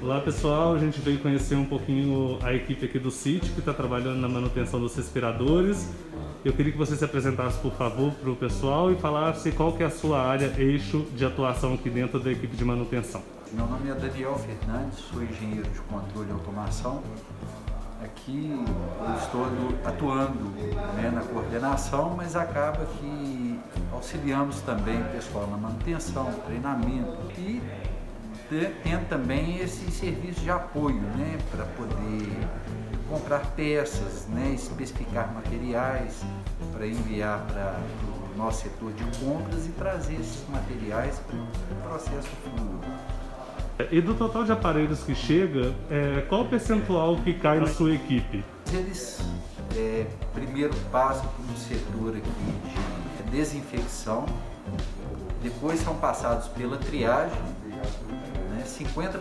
Olá pessoal, a gente veio conhecer um pouquinho a equipe aqui do sítio que está trabalhando na manutenção dos respiradores. Eu queria que você se apresentasse, por favor, para o pessoal e falasse qual que é a sua área, eixo de atuação aqui dentro da equipe de manutenção. Meu nome é Daniel Fernandes, sou engenheiro de controle e automação. Aqui eu estou atuando né, na coordenação, mas acaba que auxiliamos também o pessoal na manutenção, treinamento e tendo também esse serviço de apoio né, para poder comprar peças, né, especificar materiais para enviar para o nosso setor de compras e trazer esses materiais para o processo futuro. E do total de aparelhos que chega, é, qual o percentual que cai na sua equipe? Eles é, primeiro passam por um setor aqui de desinfecção, depois são passados pela triagem, 50%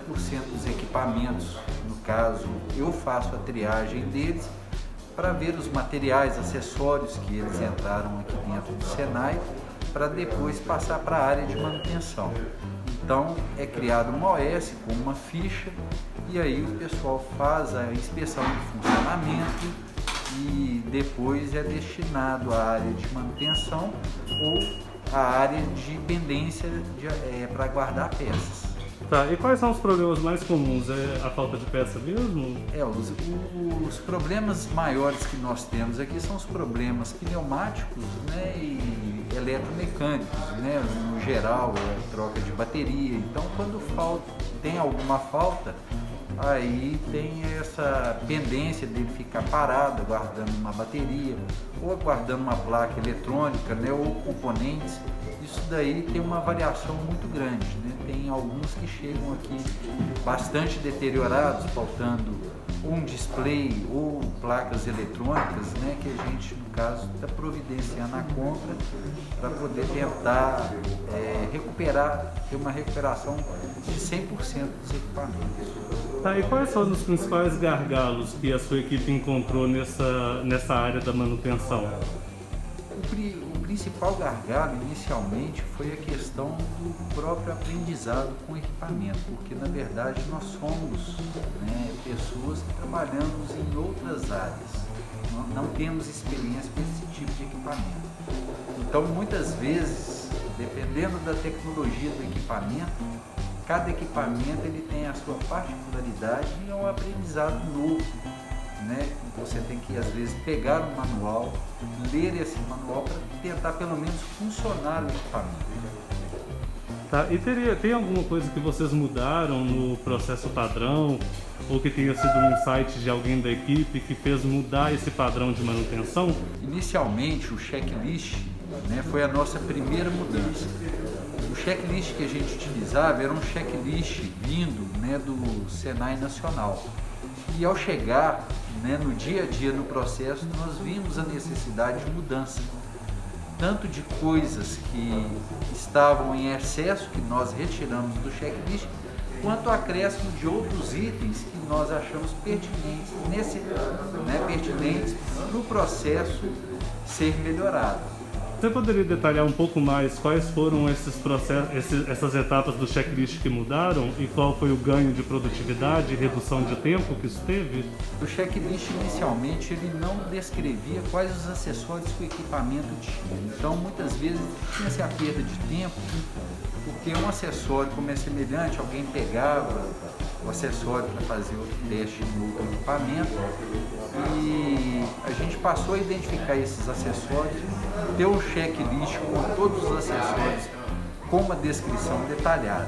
dos equipamentos, no caso, eu faço a triagem deles para ver os materiais, acessórios que eles entraram aqui dentro do Senai, para depois passar para a área de manutenção. Então é criado uma OS com uma ficha e aí o pessoal faz a inspeção de funcionamento e depois é destinado à área de manutenção ou à área de pendência é, para guardar peças. Tá, e quais são os problemas mais comuns? É a falta de peça mesmo? É, os, os problemas maiores que nós temos aqui são os problemas pneumáticos né, e eletromecânicos, né, no geral, é troca de bateria. Então, quando falta, tem alguma falta, aí tem essa pendência dele ficar parado, aguardando uma bateria, ou aguardando uma placa eletrônica, né, ou componentes. Isso daí tem uma variação muito grande, né? Tem alguns que chegam aqui bastante deteriorados, faltando um display ou placas eletrônicas, né, que a gente, no caso, está providenciando a compra para poder tentar é, recuperar, ter uma recuperação de 100% dos equipamentos. Tá, e quais são os principais gargalos que a sua equipe encontrou nessa, nessa área da manutenção? O, o principal gargalo inicialmente foi a questão do próprio aprendizado com equipamento, porque na verdade nós somos né, pessoas que trabalhamos em outras áreas, não, não temos experiência com esse tipo de equipamento. Então muitas vezes, dependendo da tecnologia do equipamento, cada equipamento ele tem a sua particularidade e é um aprendizado novo? Você tem que às vezes pegar um manual, ler esse manual para tentar pelo menos funcionar o equipamento. Tá, e teria, tem alguma coisa que vocês mudaram no processo padrão ou que tenha sido um insight de alguém da equipe que fez mudar esse padrão de manutenção? Inicialmente o checklist né, foi a nossa primeira mudança. O checklist que a gente utilizava era um checklist vindo né, do Senai Nacional. E ao chegar né, no dia a dia, no processo, nós vimos a necessidade de mudança. Tanto de coisas que estavam em excesso, que nós retiramos do checklist, quanto acréscimo de outros itens que nós achamos pertinentes, nesse, né, pertinentes para o processo ser melhorado. Você poderia detalhar um pouco mais quais foram esses processos, esses, essas etapas do checklist que mudaram e qual foi o ganho de produtividade e redução de tempo que isso teve? O checklist inicialmente ele não descrevia quais os acessórios que o equipamento tinha. Então muitas vezes tinha-se a perda de tempo porque um acessório como é semelhante, alguém pegava o acessório para fazer outro teste no equipamento e a gente passou a identificar esses acessórios, ter um checklist com todos os acessórios com uma descrição detalhada.